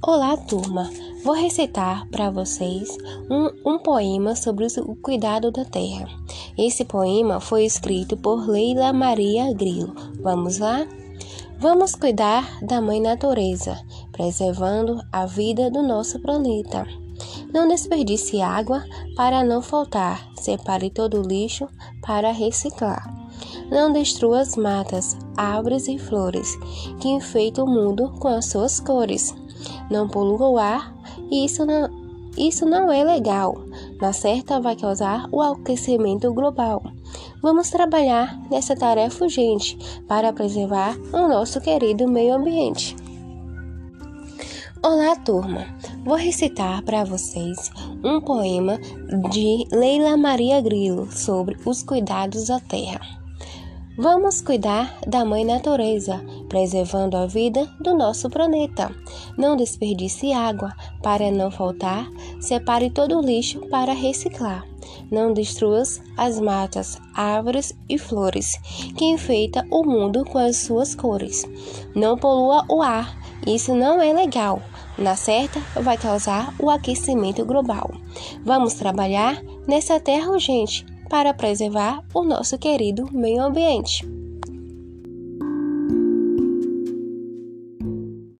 Olá, turma! Vou recitar para vocês um, um, poema sobre o cuidado da terra. Esse poema foi escrito por Leila Maria Grilo. Vamos lá? Vamos cuidar da Mãe Natureza, preservando a vida do nosso planeta. Não desperdice água para não faltar, separe todo o lixo para reciclar. Não destrua as matas, árvores e flores que enfeitam o mundo com as suas cores. Não polua o ar e isso não, isso não é legal. Na certa, vai causar o aquecimento global. Vamos trabalhar nessa tarefa urgente para preservar o nosso querido meio ambiente. Olá, turma! Vou recitar para vocês um poema de Leila Maria Grilo sobre os cuidados da terra. Vamos cuidar da Mãe Natureza, preservando a vida do nosso planeta. Não desperdice água para não faltar, separe todo o lixo para reciclar. Não destrua as matas, árvores e flores que enfeitam o mundo com as suas cores. Não polua o ar, isso não é legal. Na certa, vai causar o aquecimento global. Vamos trabalhar nessa terra urgente para preservar o nosso querido meio ambiente.